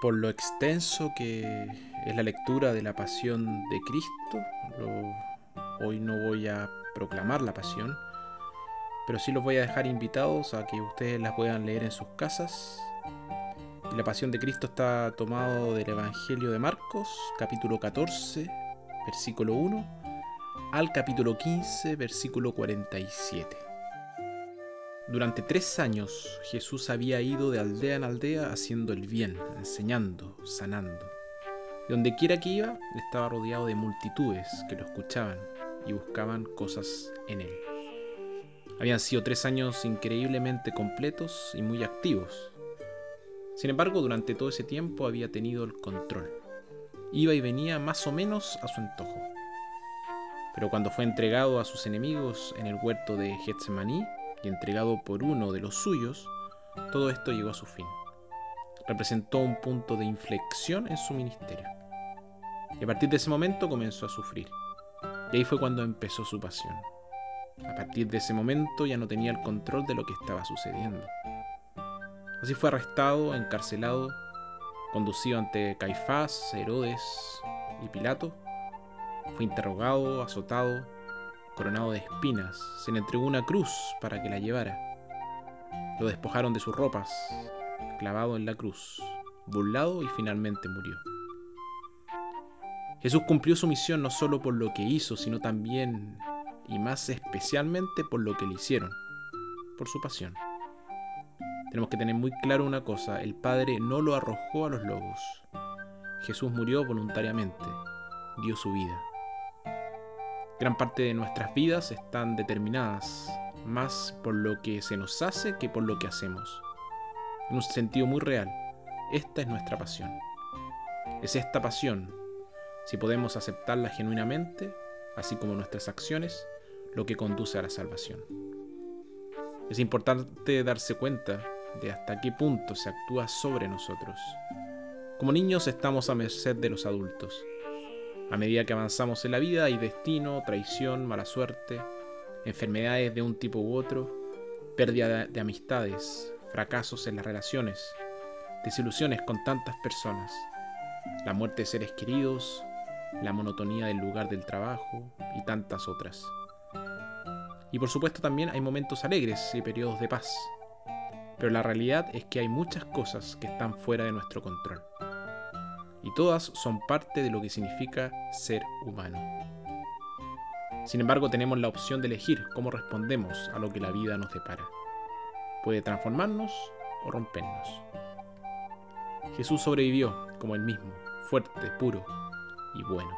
por lo extenso que es la lectura de la pasión de Cristo. hoy no voy a proclamar la pasión, pero sí los voy a dejar invitados a que ustedes la puedan leer en sus casas. Y la pasión de Cristo está tomado del Evangelio de Marcos, capítulo 14, versículo 1, al capítulo 15, versículo 47. Durante tres años Jesús había ido de aldea en aldea haciendo el bien, enseñando, sanando. Donde quiera que iba, estaba rodeado de multitudes que lo escuchaban y buscaban cosas en él. Habían sido tres años increíblemente completos y muy activos. Sin embargo, durante todo ese tiempo había tenido el control. Iba y venía más o menos a su antojo. Pero cuando fue entregado a sus enemigos en el huerto de Getsemaní y entregado por uno de los suyos, todo esto llegó a su fin. Representó un punto de inflexión en su ministerio. Y a partir de ese momento comenzó a sufrir. Y ahí fue cuando empezó su pasión. A partir de ese momento ya no tenía el control de lo que estaba sucediendo. Así fue arrestado, encarcelado, conducido ante Caifás, Herodes y Pilato. Fue interrogado, azotado, coronado de espinas. Se le entregó una cruz para que la llevara. Lo despojaron de sus ropas, clavado en la cruz, burlado y finalmente murió. Jesús cumplió su misión no solo por lo que hizo, sino también y más especialmente por lo que le hicieron, por su pasión. Tenemos que tener muy claro una cosa, el Padre no lo arrojó a los lobos. Jesús murió voluntariamente, dio su vida. Gran parte de nuestras vidas están determinadas más por lo que se nos hace que por lo que hacemos. En un sentido muy real, esta es nuestra pasión. Es esta pasión, si podemos aceptarla genuinamente, así como nuestras acciones, lo que conduce a la salvación. Es importante darse cuenta de hasta qué punto se actúa sobre nosotros. Como niños estamos a merced de los adultos. A medida que avanzamos en la vida hay destino, traición, mala suerte, enfermedades de un tipo u otro, pérdida de amistades, fracasos en las relaciones, desilusiones con tantas personas, la muerte de seres queridos, la monotonía del lugar del trabajo y tantas otras. Y por supuesto también hay momentos alegres y periodos de paz. Pero la realidad es que hay muchas cosas que están fuera de nuestro control. Y todas son parte de lo que significa ser humano. Sin embargo, tenemos la opción de elegir cómo respondemos a lo que la vida nos depara. Puede transformarnos o rompernos. Jesús sobrevivió como él mismo, fuerte, puro y bueno.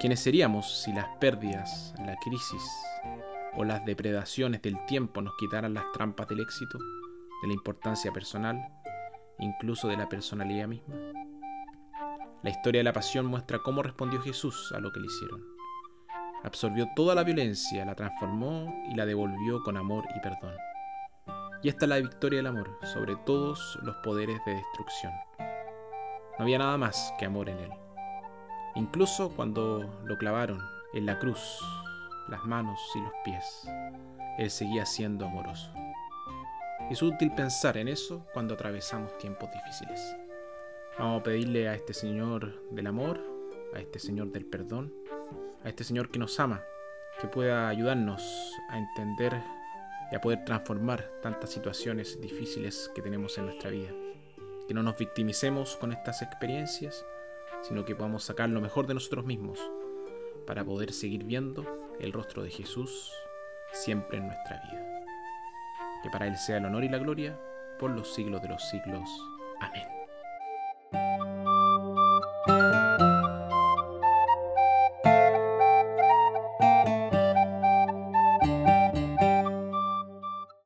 ¿Quiénes seríamos si las pérdidas, la crisis, o las depredaciones del tiempo nos quitaran las trampas del éxito, de la importancia personal, incluso de la personalidad misma? La historia de la pasión muestra cómo respondió Jesús a lo que le hicieron. Absorbió toda la violencia, la transformó y la devolvió con amor y perdón. Y esta es la victoria del amor sobre todos los poderes de destrucción. No había nada más que amor en él. Incluso cuando lo clavaron en la cruz las manos y los pies. Él seguía siendo amoroso. Es útil pensar en eso cuando atravesamos tiempos difíciles. Vamos a pedirle a este Señor del amor, a este Señor del perdón, a este Señor que nos ama, que pueda ayudarnos a entender y a poder transformar tantas situaciones difíciles que tenemos en nuestra vida. Que no nos victimicemos con estas experiencias, sino que podamos sacar lo mejor de nosotros mismos para poder seguir viendo el rostro de Jesús siempre en nuestra vida. Que para Él sea el honor y la gloria por los siglos de los siglos. Amén.